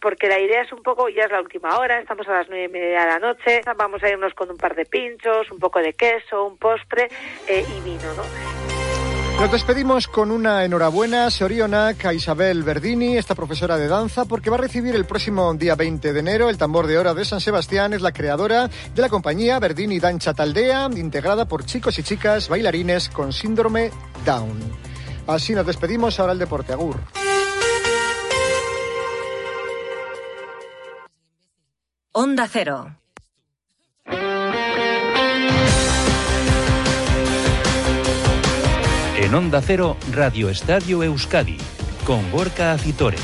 porque la idea es un poco, ya es la última hora, estamos a las nueve y media de la noche, vamos a irnos con un par de pinchos, un poco de queso, un postre eh, y vino, ¿no? Nos despedimos con una enhorabuena, Sorionac, a Isabel Verdini, esta profesora de danza, porque va a recibir el próximo día 20 de enero el tambor de hora de San Sebastián. Es la creadora de la compañía Verdini Dancha Taldea, integrada por chicos y chicas bailarines con síndrome Down. Así nos despedimos, ahora el deporte. Agur. Onda Cero. En Onda Cero, Radio Estadio Euskadi, con Gorka Acitores.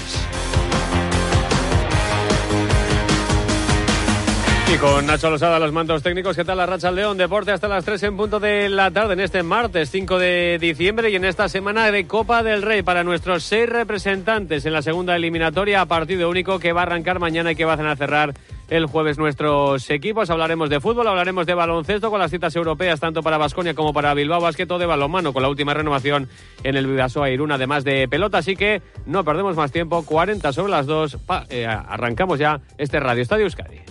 Y con Nacho Losada, los mandos técnicos, ¿qué tal la Racha León? Deporte hasta las 3 en punto de la tarde en este martes 5 de diciembre y en esta semana de Copa del Rey para nuestros seis representantes en la segunda eliminatoria a partido único que va a arrancar mañana y que va a cerrar el jueves nuestros equipos. Hablaremos de fútbol, hablaremos de baloncesto con las citas europeas tanto para Basconia como para Bilbao Basket de balonmano con la última renovación en el Vidasoa Irún además de pelota. Así que no perdemos más tiempo, 40 sobre las 2. Eh, arrancamos ya este Radio Estadio Euskadi.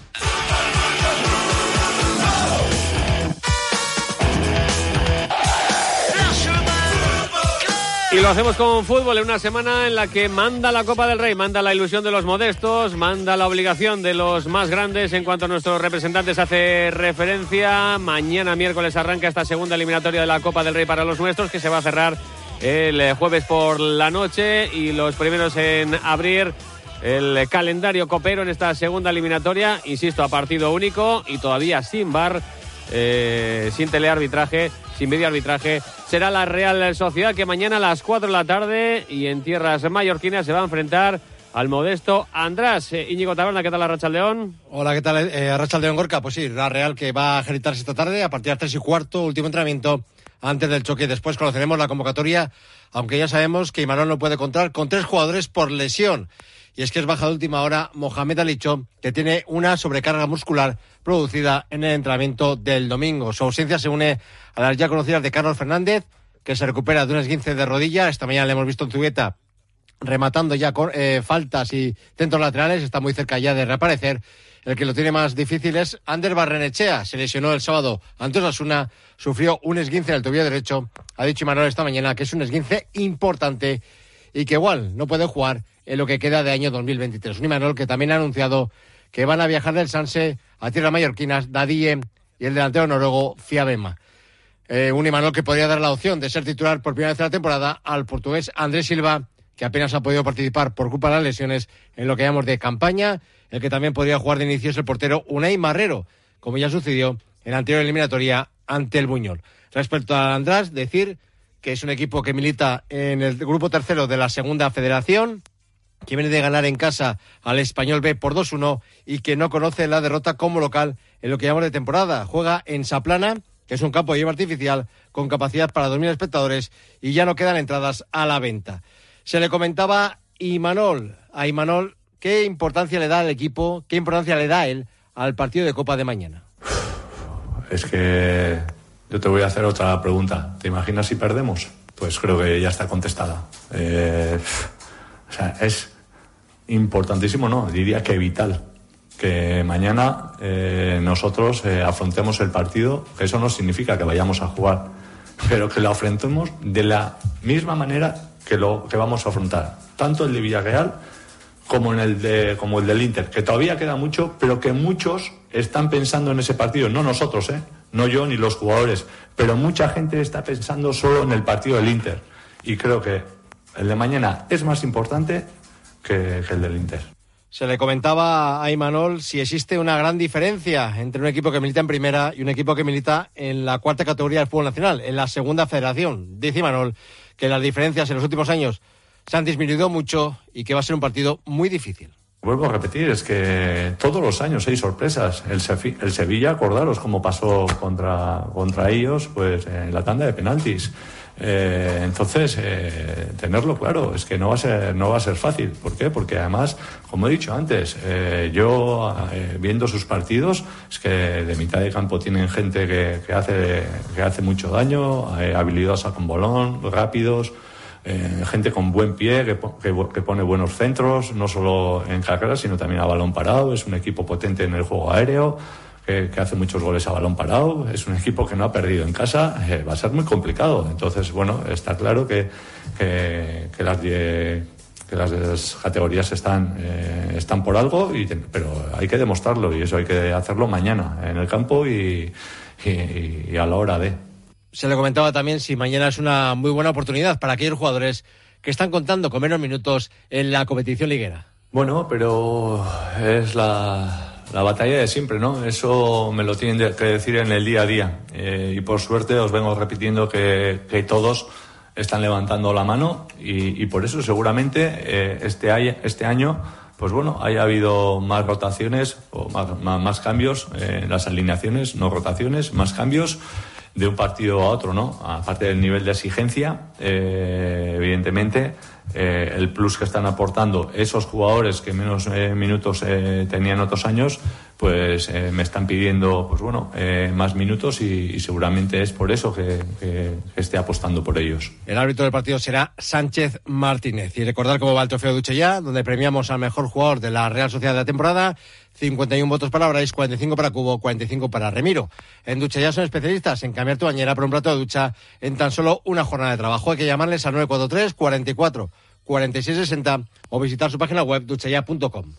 Y lo hacemos con fútbol en una semana en la que manda la Copa del Rey, manda la ilusión de los modestos, manda la obligación de los más grandes en cuanto a nuestros representantes hace referencia. Mañana miércoles arranca esta segunda eliminatoria de la Copa del Rey para los nuestros que se va a cerrar el jueves por la noche y los primeros en abrir el calendario copero en esta segunda eliminatoria, insisto, a partido único y todavía sin bar, eh, sin telearbitraje sin medio arbitraje, será la Real Sociedad que mañana a las 4 de la tarde y en tierras mallorquinas se va a enfrentar al modesto András. Eh, Íñigo Taberna, ¿qué tal la Racha León? Hola, ¿qué tal eh, Racha León Gorka? Pues sí, la Real que va a ejercitarse esta tarde a partir de las 3 y cuarto, último entrenamiento antes del choque. Después conoceremos la convocatoria, aunque ya sabemos que Imanol no puede contar con tres jugadores por lesión. Y es que es baja de última hora Mohamed Alicho, que tiene una sobrecarga muscular producida en el entrenamiento del domingo. Su ausencia se une a las ya conocidas de Carlos Fernández, que se recupera de un esguince de rodilla. Esta mañana le hemos visto en Zubeta rematando ya con, eh, faltas y centros laterales. Está muy cerca ya de reaparecer. El que lo tiene más difícil es Ander Barrenechea. Se lesionó el sábado ante Osasuna, sufrió un esguince del tobillo derecho. Ha dicho Manuel esta mañana que es un esguince importante y que igual no puede jugar en lo que queda de año 2023. Un Imanol que también ha anunciado que van a viajar del Sanse a tierras mallorquinas Dadie y el delantero noruego Fiabema. Eh, un Imanol que podría dar la opción de ser titular por primera vez en la temporada al portugués Andrés Silva, que apenas ha podido participar por culpa de las lesiones en lo que llamamos de campaña. El que también podría jugar de inicio es el portero Unai Marrero, como ya sucedió en la anterior eliminatoria ante el Buñol. Respecto a András, decir que es un equipo que milita en el grupo tercero de la segunda federación, que viene de ganar en casa al Español B por 2-1 y que no conoce la derrota como local en lo que llamamos de temporada. Juega en Saplana, que es un campo de hierba artificial con capacidad para 2.000 espectadores y ya no quedan entradas a la venta. Se le comentaba Imanol, a Imanol qué importancia le da al equipo, qué importancia le da él al partido de Copa de mañana. Es que yo te voy a hacer otra pregunta. ¿Te imaginas si perdemos? Pues creo que ya está contestada. Eh, o sea, es importantísimo, no, diría que vital, que mañana eh, nosotros eh, afrontemos el partido, eso no significa que vayamos a jugar, pero que lo afrontemos de la misma manera que lo que vamos a afrontar, tanto el de Villarreal como en el de como el del Inter, que todavía queda mucho, pero que muchos están pensando en ese partido, no nosotros, ¿eh? no yo ni los jugadores, pero mucha gente está pensando solo en el partido del Inter y creo que el de mañana es más importante que, el del Inter. Se le comentaba a Imanol si existe una gran diferencia entre un equipo que milita en primera y un equipo que milita en la cuarta categoría del fútbol nacional, en la segunda federación. Dice Imanol que las diferencias en los últimos años se han disminuido mucho y que va a ser un partido muy difícil. Vuelvo a repetir, es que todos los años hay sorpresas. El, el Sevilla, acordaros cómo pasó contra, contra ellos pues en la tanda de penaltis. Eh, entonces, eh, tenerlo claro, es que no va, a ser, no va a ser fácil. ¿Por qué? Porque además, como he dicho antes, eh, yo viendo sus partidos, es que de mitad de campo tienen gente que, que hace, que hace mucho daño, habilidosa con bolón, rápidos. eh, gente con buen pie, que, que, pone buenos centros, no solo en carreras, sino también a balón parado. Es un equipo potente en el juego aéreo. Que, hace muchos goles a balón parado, es un equipo que no ha perdido en casa, va a ser muy complicado. Entonces, bueno, está claro que, que, que las, que las categorías están, eh, están por algo, y, pero hay que demostrarlo y eso hay que hacerlo mañana en el campo y, y, a la hora de. Se le comentaba también si mañana es una muy buena oportunidad para aquellos jugadores que están contando con menos minutos en la competición liguera. Bueno, pero es la, la batalla de siempre, ¿no? Eso me lo tienen que decir en el día a día. Eh, y por suerte os vengo repitiendo que, todos están levantando la mano y, por eso seguramente eh, este, este año pues bueno, haya habido más rotaciones o más, más, cambios en las alineaciones, no rotaciones, más cambios de un partido a otro, ¿no? Aparte del nivel de exigencia, eh, evidentemente, eh, el plus que están aportando esos jugadores que menos eh, minutos tenían otros años, pues me están pidiendo, pues bueno, más minutos y, seguramente es por eso que, esté apostando por ellos. El árbitro del partido será Sánchez Martínez. Y recordar cómo va el trofeo Duche ya, donde premiamos al mejor jugador de la Real Sociedad de la temporada. 51 votos para Brais, 45 para Cubo, 45 para Remiro. En Ducha son especialistas en cambiar tu bañera por un plato de ducha en tan solo una jornada de trabajo. Hay que llamarles al 943 44 4660 o visitar su página web duchaya.com.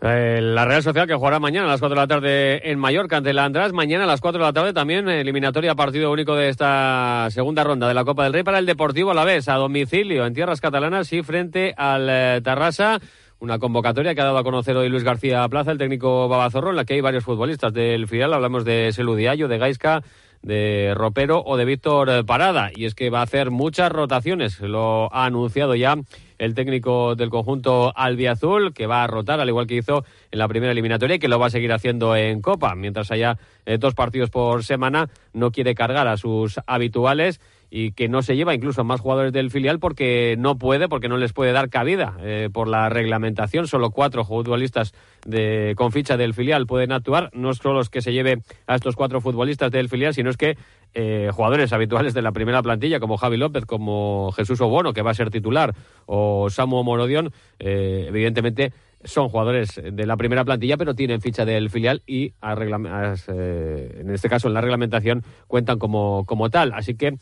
Eh, la Real Social que jugará mañana a las 4 de la tarde en Mallorca ante la András. Mañana a las 4 de la tarde también eliminatoria partido único de esta segunda ronda de la Copa del Rey para el Deportivo Alavés a domicilio en tierras catalanas y frente al eh, Tarrasa. Una convocatoria que ha dado a conocer hoy Luis García Plaza, el técnico Babazorro, en la que hay varios futbolistas del filial. Hablamos de Seludiayo, de Gaisca, de Ropero o de Víctor Parada. Y es que va a hacer muchas rotaciones. Lo ha anunciado ya el técnico del conjunto albiazul, que va a rotar, al igual que hizo en la primera eliminatoria y que lo va a seguir haciendo en Copa. Mientras haya eh, dos partidos por semana, no quiere cargar a sus habituales y que no se lleva incluso más jugadores del filial porque no puede, porque no les puede dar cabida eh, por la reglamentación. Solo cuatro futbolistas de, con ficha del filial pueden actuar. No solo los que se lleve a estos cuatro futbolistas del filial, sino es que eh, jugadores habituales de la primera plantilla, como Javi López, como Jesús Obono, que va a ser titular, o Samu Morodión, eh, evidentemente son jugadores de la primera plantilla, pero tienen ficha del filial y eh, en este caso en la reglamentación cuentan como, como tal. Así que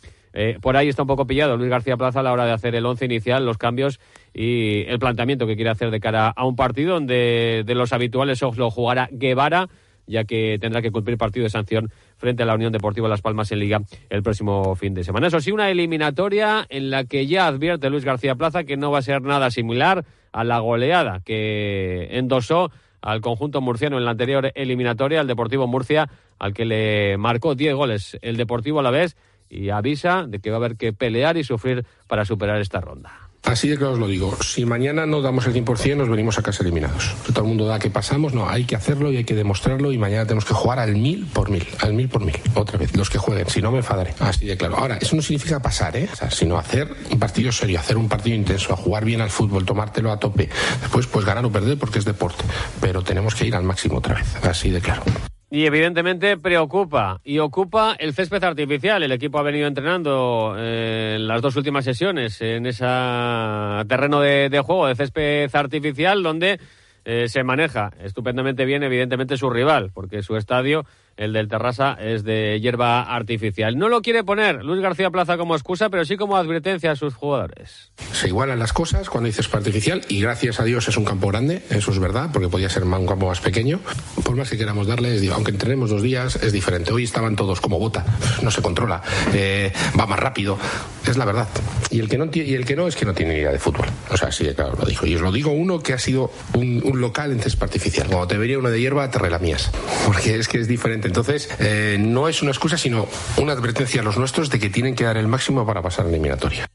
por ahí está un poco pillado Luis García Plaza a la hora de hacer el once inicial, los cambios y el planteamiento que quiere hacer de cara a un partido donde de los habituales lo jugará Guevara ya que tendrá que cumplir partido de sanción frente a la Unión Deportiva Las Palmas en Liga el próximo fin de semana. Eso sí, una eliminatoria en la que ya advierte Luis García Plaza que no va a ser nada similar a la goleada que endosó al conjunto murciano en la anterior eliminatoria, al Deportivo Murcia, al que le marcó 10 goles el Deportivo a la vez y avisa de que va a haber que pelear y sufrir para superar esta ronda. Así de claro os lo digo. Si mañana no damos el 100%, nos venimos a casa eliminados. Todo el mundo da que pasamos. No, hay que hacerlo y hay que demostrarlo. Y mañana tenemos que jugar al mil por mil. Al mil por mil. Otra vez. Los que jueguen. Si no, me enfadaré. Así de claro. Ahora, eso no significa pasar, ¿eh? sino hacer un partido serio, hacer un partido intenso, a jugar bien al fútbol, tomártelo a tope. Después, pues ganar o perder porque es deporte. Pero tenemos que ir al máximo otra vez. Así de claro. Y evidentemente preocupa y ocupa el césped artificial. El equipo ha venido entrenando eh, en las dos últimas sesiones en ese terreno de, de juego de césped artificial donde eh, se maneja estupendamente bien, evidentemente, su rival, porque su estadio, el del Terrassa, es de hierba artificial. No lo quiere poner Luis García Plaza como excusa, pero sí como advertencia a sus jugadores. Se igualan las cosas cuando dices artificial y gracias a Dios es un campo grande, eso es verdad, porque podía ser un campo más pequeño. Por más que queramos darles, aunque entrenemos dos días, es diferente. Hoy estaban todos como bota, no se controla, eh, va más rápido, es la verdad. Y el que no, y el que no es que no tiene idea de fútbol. O sea, sí, claro, lo dijo. Y os lo digo uno que ha sido un local en césped artificial. Cuando te vería uno de hierba, te relamías. Porque es que es diferente. Entonces, eh, no es una excusa, sino una advertencia a los nuestros de que tienen que dar el máximo para pasar la eliminatoria.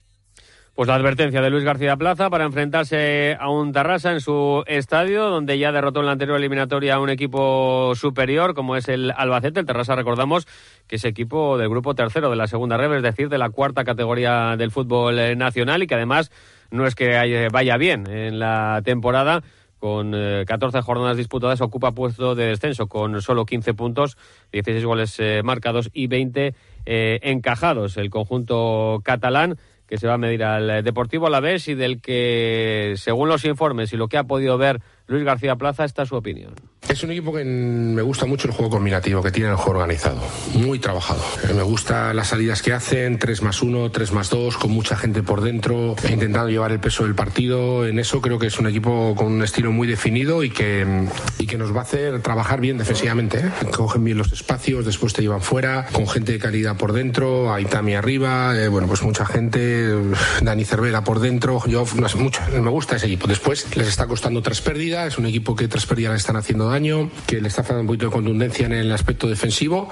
Pues la advertencia de Luis García Plaza para enfrentarse a un Tarrasa en su estadio, donde ya derrotó en la anterior eliminatoria a un equipo superior, como es el Albacete. El Tarrasa, recordamos, que es equipo del grupo tercero de la segunda red, es decir, de la cuarta categoría del fútbol eh, nacional y que además no es que vaya bien en la temporada, con 14 eh, jornadas disputadas, ocupa puesto de descenso con solo 15 puntos, 16 goles eh, marcados y 20 eh, encajados. El conjunto catalán que se va a medir al Deportivo Alavés y del que, según los informes y lo que ha podido ver Luis García Plaza, está su opinión. Es un equipo que me gusta mucho el juego combinativo, que tiene el juego organizado, muy trabajado. Eh, me gusta las salidas que hacen, 3 más 1, 3 más 2, con mucha gente por dentro, intentando llevar el peso del partido. En eso creo que es un equipo con un estilo muy definido y que, y que nos va a hacer trabajar bien defensivamente. ¿eh? Cogen bien los espacios, después te llevan fuera, con gente de calidad por dentro, Aitami arriba, eh, bueno, pues mucha gente, Dani Cervera por dentro, yo no sé, mucho, me gusta ese equipo. Después les está costando tres pérdidas, es un equipo que tras pérdidas le están haciendo daño, que le está faltando un poquito de contundencia en el aspecto defensivo.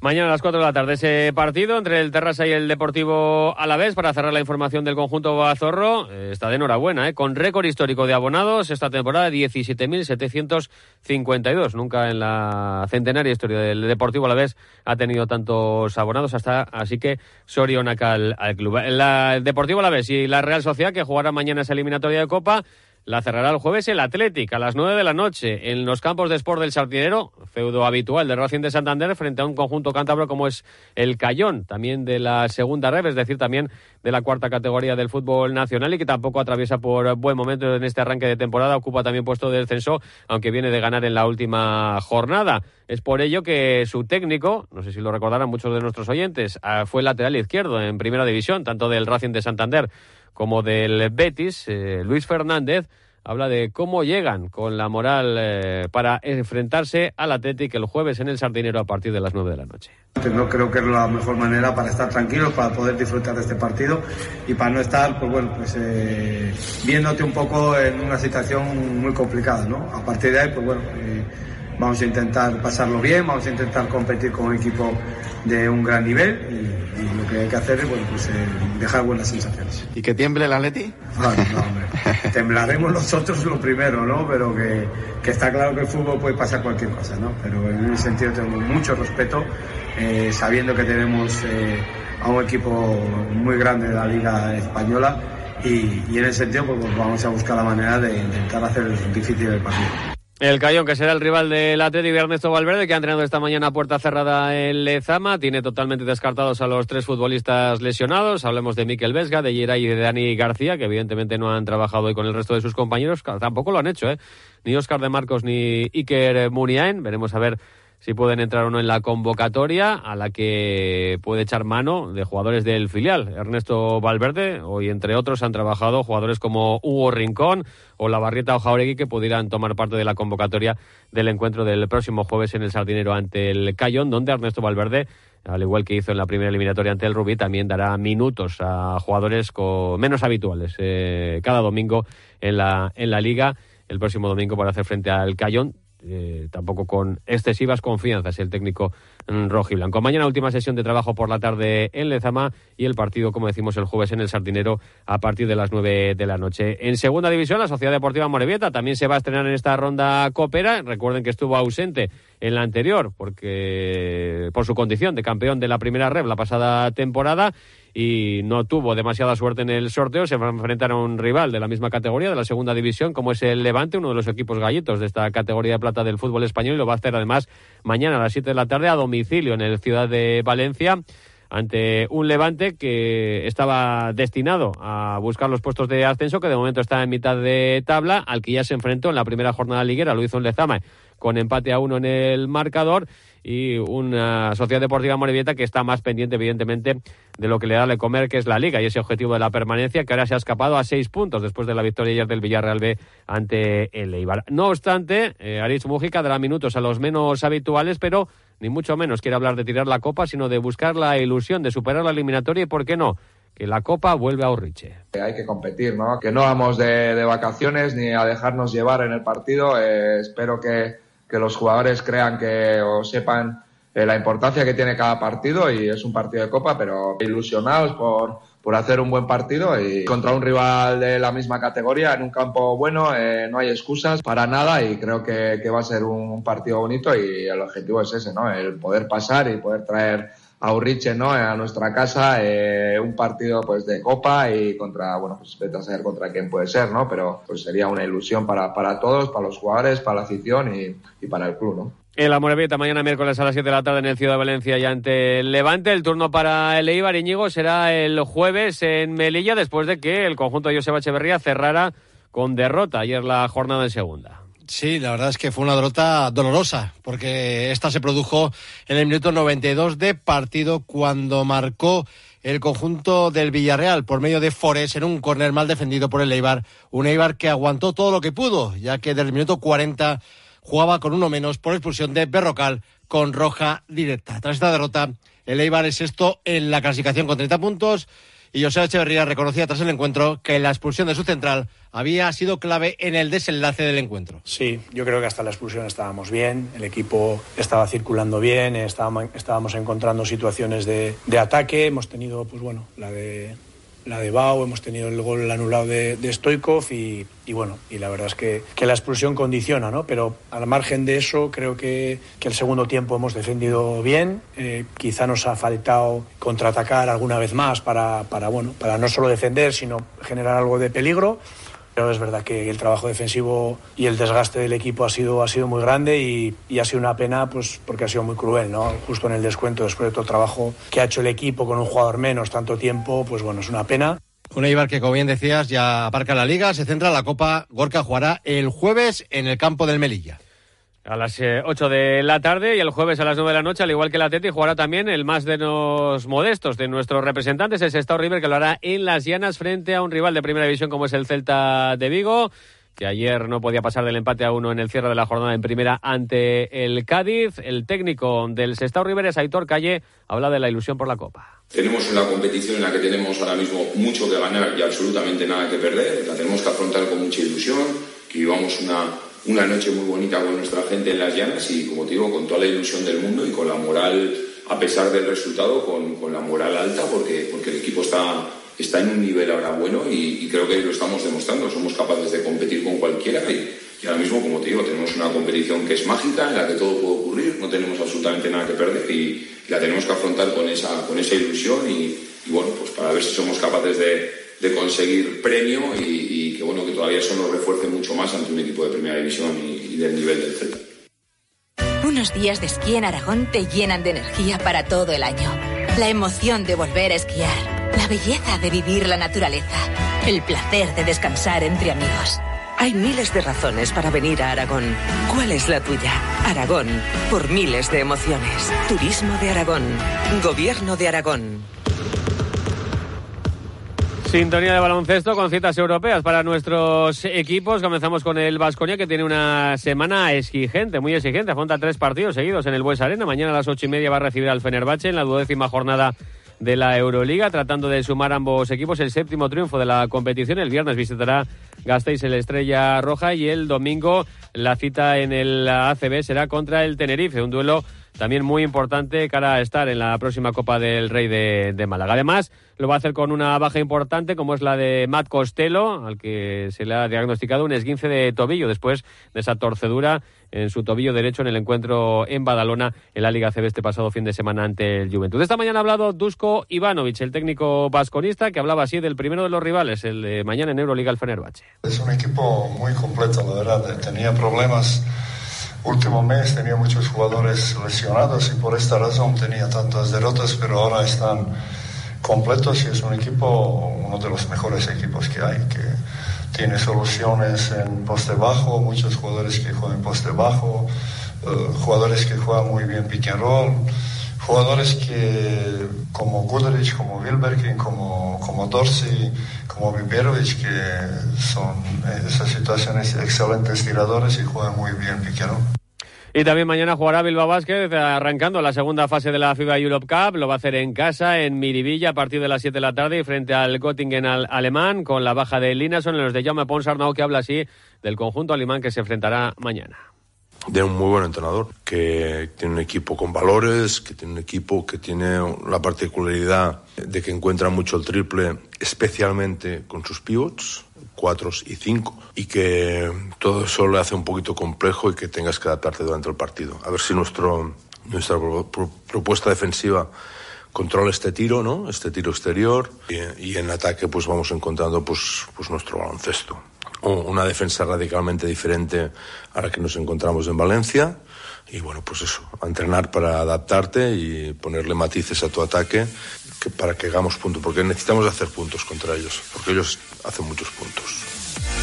Mañana a las 4 de la tarde ese partido entre el Terrassa y el Deportivo Alavés para cerrar la información del conjunto Bazorro. Eh, está de enhorabuena, ¿eh? con récord histórico de abonados esta temporada 17.752. Nunca en la centenaria historia del Deportivo Alavés ha tenido tantos abonados hasta así que Sorionaca al, al club. el Deportivo Alavés y la Real Sociedad que jugará mañana esa eliminatoria de Copa la cerrará el jueves el Athletic a las 9 de la noche en los campos de Sport del Sardinero, feudo habitual de Racing de Santander, frente a un conjunto cántabro como es el Cayón, también de la segunda red, es decir, también de la cuarta categoría del fútbol nacional y que tampoco atraviesa por buen momento en este arranque de temporada, ocupa también puesto de descenso, aunque viene de ganar en la última jornada. Es por ello que su técnico, no sé si lo recordarán muchos de nuestros oyentes, ah, fue lateral izquierdo en primera división, tanto del Racing de Santander como del Betis, eh, Luis Fernández, habla de cómo llegan con la moral eh, para enfrentarse al Atlético el jueves en el Sardinero a partir de las 9 de la noche. No creo que es la mejor manera para estar tranquilos, para poder disfrutar de este partido y para no estar, pues bueno, pues eh, viéndote un poco en una situación muy complicada, ¿no? A partir de ahí, pues bueno, vamos a intentar pasarlo bien, vamos a intentar competir con un equipo de un gran nivel y, lo que hay que hacer es bueno, pues, eh, dejar buenas sensaciones. ¿Y que tiemble el Atleti? no, hombre. Temblaremos nosotros lo primero, ¿no? Pero que, que, está claro que el fútbol puede pasar cualquier cosa, ¿no? Pero en ese sentido tengo mucho respeto, eh, sabiendo que tenemos eh, a un equipo muy grande de la Liga Española y, y en ese sentido pues, pues, vamos a buscar la manera de intentar hacer el difícil del partido. El Cayón, que será el rival del Atlético de Ernesto Valverde, que ha entrenado esta mañana a puerta cerrada en Lezama. Tiene totalmente descartados a los tres futbolistas lesionados. Hablemos de Miquel Vesga, de Yeray y de Dani García, que evidentemente no han trabajado hoy con el resto de sus compañeros. Tampoco lo han hecho, ¿eh? Ni Oscar de Marcos ni Iker Muniain. Veremos a ver si pueden entrar o no en la convocatoria a la que puede echar mano de jugadores del filial. Ernesto Valverde, hoy entre otros han trabajado jugadores como Hugo Rincón o la Barrieta o Jauregui que pudieran tomar parte de la convocatoria del encuentro del próximo jueves en el Sardinero ante el Cayón, donde Ernesto Valverde al igual que hizo en la primera eliminatoria ante el Rubí, también dará minutos a jugadores con menos habituales eh, cada domingo en la, en la liga. El próximo domingo para hacer frente al Cayón. Eh, tampoco con excesivas confianzas el técnico rojo y blanco. Mañana última sesión de trabajo por la tarde en Lezama y el partido, como decimos, el jueves en el Sardinero a partir de las nueve de la noche. En segunda división, la Sociedad Deportiva Morevieta también se va a estrenar en esta ronda Copera. Recuerden que estuvo ausente en la anterior porque por su condición de campeón de la primera red la pasada temporada y no tuvo demasiada suerte en el sorteo. Se va a enfrentar a un rival de la misma categoría, de la segunda división, como es el Levante, uno de los equipos gallitos de esta categoría de plata del fútbol español, y lo va a hacer además mañana a las 7 de la tarde a domicilio en el Ciudad de Valencia ante un Levante que estaba destinado a buscar los puestos de ascenso, que de momento está en mitad de tabla, al que ya se enfrentó en la primera jornada liguera, lo hizo en Lezama con empate a uno en el marcador y una Sociedad Deportiva Morevieta que está más pendiente, evidentemente, de lo que le da de comer, que es la Liga y ese objetivo de la permanencia, que ahora se ha escapado a seis puntos después de la victoria ayer del Villarreal B ante el Eibar. No obstante, eh, Aritz Mujica dará minutos a los menos habituales, pero ni mucho menos quiere hablar de tirar la copa, sino de buscar la ilusión de superar la eliminatoria y, ¿por qué no?, que la Copa vuelve a Urriche. Hay que competir, ¿no? Que no vamos de, vacaciones ni a dejarnos llevar en el partido. Eh, espero que, que los jugadores crean que o sepan eh, la importancia que tiene cada partido y es un partido de copa, pero ilusionados por, por hacer un buen partido y contra un rival de la misma categoría en un campo bueno, eh, no hay excusas para nada y creo que, que va a ser un, partido bonito y el objetivo es ese, ¿no? El poder pasar y poder traer a Urriche, ¿no? A nuestra casa, eh, un partido pues de copa y contra, bueno, pues vete saber contra quién puede ser, ¿no? Pero pues sería una ilusión para, para todos, para los jugadores, para la afición y, y para el club, ¿no? El Amorebieta mañana miércoles a las 7 de la tarde en el Ciudad de Valencia y ante el Levante. El turno para el Eibar Iñigo será el jueves en Melilla después de que el conjunto de Joseba Echeverría cerrara con derrota ayer la jornada en segunda. Sí, la verdad es que fue una derrota dolorosa, porque esta se produjo en el minuto 92 de partido cuando marcó el conjunto del Villarreal por medio de Forés en un córner mal defendido por el Eibar. Un Eibar que aguantó todo lo que pudo, ya que del minuto 40 jugaba con uno menos por expulsión de Berrocal con roja directa. Tras esta derrota, el Eibar es esto en la clasificación con 30 puntos y José Echeverría reconocía tras el encuentro que la expulsión de su central había sido clave en el desenlace del encuentro. Sí, yo creo que hasta la expulsión estábamos bien, el equipo estaba circulando bien, estábamos, encontrando situaciones de, de ataque, hemos tenido, pues bueno, la de la de Bau, hemos tenido el gol anulado de, Stoikov y, y, bueno, y la verdad es que, que, la expulsión condiciona, ¿no? Pero al margen de eso, creo que, que el segundo tiempo hemos defendido bien. Eh, quizá nos ha faltado contraatacar alguna vez más para, para, bueno, para no solo defender, sino generar algo de peligro. Pero es verdad que el trabajo defensivo y el desgaste del equipo ha sido, ha sido muy grande y, ha sido una pena pues, porque ha sido muy cruel, ¿no? Justo en el descuento, después de todo el trabajo que ha hecho el equipo con un jugador menos tanto tiempo, pues bueno, es una pena. Un Eibar que, como bien decías, ya aparca la liga, se centra en la Copa. Gorka jugará el jueves en el campo del Melilla a las 8 eh, de la tarde y el jueves a las 9 de la noche, al igual que la Teti, jugará también el más de los modestos de nuestros representantes, el Sestao River, que lo hará en Las Llanas frente a un rival de primera división como es el Celta de Vigo que ayer no podía pasar del empate a uno en el cierre de la jornada en primera ante el Cádiz. El técnico del Sestao River es Aitor Calle, habla de la ilusión por la Copa. Tenemos una competición en la que tenemos ahora mismo mucho que ganar y absolutamente nada que perder. La tenemos que afrontar con mucha ilusión, que vivamos una una noche muy bonita con nuestra gente en las llanas y, como te digo, con toda la ilusión del mundo y con la moral, a pesar del resultado, con, con la moral alta, porque, porque el equipo está, está en un nivel ahora bueno y, y, creo que lo estamos demostrando. Somos capaces de competir con cualquiera y, y, ahora mismo, como te digo, tenemos una competición que es mágica, en la que todo puede ocurrir, no tenemos absolutamente nada que perder y, la tenemos que afrontar con esa, con esa ilusión y, bueno, pues para ver si somos capaces de, de conseguir premio y, y, bueno que todavía eso nos refuerce mucho más ante un equipo de primera división y, y del nivel del Celta. Unos días de esquí en Aragón te llenan de energía para todo el año. La emoción de volver a esquiar, la belleza de vivir la naturaleza, el placer de descansar entre amigos. Hay miles de razones para venir a Aragón. ¿Cuál es la tuya? Aragón, por miles de emociones. Turismo de Aragón. Gobierno de Aragón. Sintonía de baloncesto con citas europeas para nuestros equipos. Comenzamos con el Vasconia que tiene una semana exigente, muy exigente. Afronta tres partidos seguidos en el Bues Arena. Mañana a las ocho y media va a recibir al Fenerbahce en la duodécima jornada de la Euroliga, tratando de sumar ambos equipos el séptimo triunfo de la competición. El viernes visitará Gasteiz el Estrella Roja y el domingo la cita en el ACB será contra el Tenerife, un duelo también muy importante cara a estar en la próxima Copa del Rey de, de, Málaga. Además, lo va a hacer con una baja importante como es la de Matt Costello, al que se le ha diagnosticado un esguince de tobillo después de esa torcedura en su tobillo derecho en el encuentro en Badalona en la Liga CB este pasado fin de semana ante el Juventud. Esta mañana ha hablado Dusko Ivanovic, el técnico vasconista, que hablaba así del primero de los rivales, el de mañana en Euroliga, el Fenerbahce. Es un equipo muy completo, la verdad. Tenía problemas último mes tenía muchos jugadores lesionados y por esta razón tenía tantas derrotas, pero ahora están completos y es un equipo, uno de los mejores equipos que hay, que tiene soluciones en poste bajo, muchos jugadores que juegan poste bajo, uh, jugadores que juegan muy bien pick and roll, jugadores que como Guderic, como Wilberkin, como, como Dorsey, como Viberovic, que son en esas situaciones excelentes tiradores y juegan muy bien roll. Y también mañana jugará Bilbao Vázquez arrancando la segunda fase de la FIBA Europe Cup. Lo va a hacer en casa, en Miribilla, a partir de las 7 de la tarde y frente al Göttingen al alemán, con la baja de Linason en los de Jaume Ponsarnau, que habla así del conjunto alemán que se enfrentará mañana de un muy buen entrenador, que tiene un equipo con valores, que tiene un equipo que tiene la particularidad de que encuentra mucho el triple, especialmente con sus pivots, cuatro y cinco, y que todo eso le hace un poquito complejo y que tengas que adaptarte durante el partido. A ver si nuestro, nuestra propuesta defensiva controla este tiro, ¿no? Este tiro exterior y, y en ataque pues vamos encontrando pues, pues nuestro baloncesto una defensa radicalmente diferente a la que nos encontramos en Valencia. Y bueno, pues eso, entrenar para adaptarte y ponerle matices a tu ataque que para que hagamos puntos, porque necesitamos hacer puntos contra ellos, porque ellos hacen muchos puntos.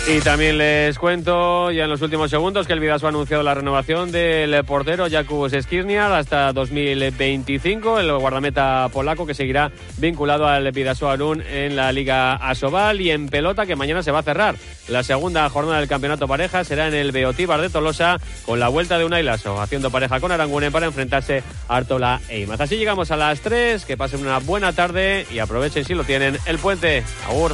Y también les cuento ya en los últimos segundos que el Vidaso ha anunciado la renovación del portero Jakub Skirniar hasta 2025, el guardameta polaco que seguirá vinculado al Vidaso Arun en la Liga Asobal y en pelota que mañana se va a cerrar. La segunda jornada del campeonato pareja será en el Beotíbar de Tolosa con la vuelta de Unai Lasso, haciendo pareja con Aranguren para enfrentarse a Artola e Imaz. Así llegamos a las 3, que pasen una buena tarde y aprovechen si lo tienen el puente. Agur.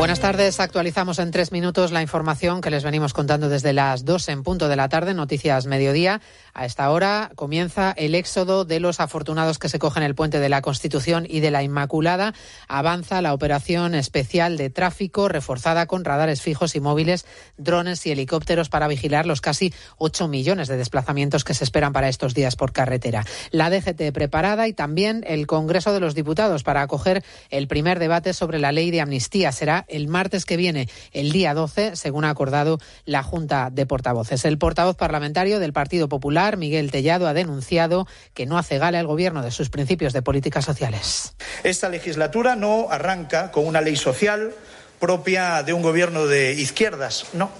Buenas tardes. Actualizamos en tres minutos la información que les venimos contando desde las dos en punto de la tarde, Noticias Mediodía. A esta hora comienza el éxodo de los afortunados que se cogen el puente de la Constitución y de la Inmaculada. Avanza la operación especial de tráfico reforzada con radares fijos y móviles, drones y helicópteros para vigilar los casi 8 millones de desplazamientos que se esperan para estos días por carretera. La DGT preparada y también el Congreso de los Diputados para acoger el primer debate sobre la ley de amnistía. Será el martes que viene, el día 12, según ha acordado la Junta de Portavoces. El portavoz parlamentario del Partido Popular Miguel Tellado, ha denunciado que no hace gala el Gobierno de sus principios de políticas sociales. Esta legislatura no arranca con una ley social propia de un Gobierno de izquierdas, no.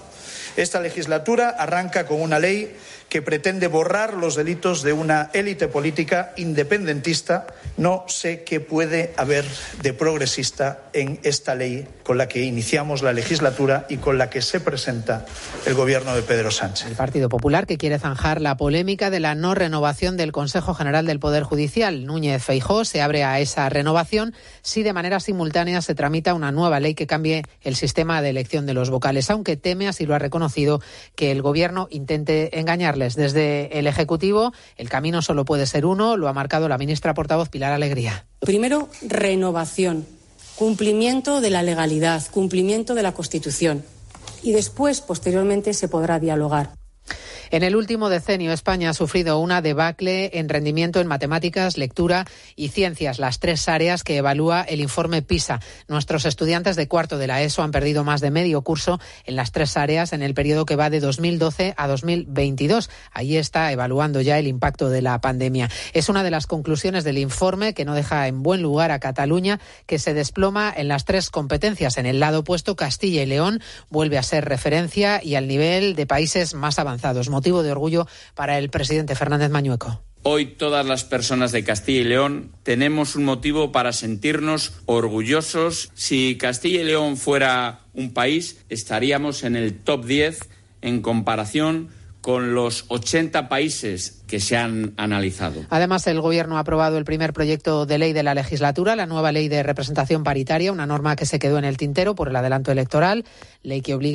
Esta legislatura arranca con una ley que pretende borrar los delitos de una élite política independentista, no sé qué puede haber de progresista en esta ley con la que iniciamos la legislatura y con la que se presenta el gobierno de Pedro Sánchez. El Partido Popular que quiere zanjar la polémica de la no renovación del Consejo General del Poder Judicial. Núñez Feijó se abre a esa renovación si de manera simultánea se tramita una nueva ley que cambie el sistema de elección de los vocales, aunque teme, así lo ha reconocido, que el gobierno intente engañarle desde el Ejecutivo, el camino solo puede ser uno, lo ha marcado la ministra portavoz Pilar Alegría. Primero, renovación, cumplimiento de la legalidad, cumplimiento de la Constitución. Y después, posteriormente, se podrá dialogar. En el último decenio, España ha sufrido una debacle en rendimiento en matemáticas, lectura y ciencias, las tres áreas que evalúa el informe PISA. Nuestros estudiantes de cuarto de la ESO han perdido más de medio curso en las tres áreas en el periodo que va de 2012 a 2022. Ahí está evaluando ya el impacto de la pandemia. Es una de las conclusiones del informe que no deja en buen lugar a Cataluña, que se desploma en las tres competencias. En el lado opuesto, Castilla y León vuelve a ser referencia y al nivel de países más avanzados motivo de orgullo para el presidente Fernández Mañueco. Hoy todas las personas de Castilla y León tenemos un motivo para sentirnos orgullosos. Si Castilla y León fuera un país, estaríamos en el top 10 en comparación con los 80 países que se han analizado. Además, el Gobierno ha aprobado el primer proyecto de ley de la legislatura, la nueva ley de representación paritaria, una norma que se quedó en el tintero por el adelanto electoral, ley que obliga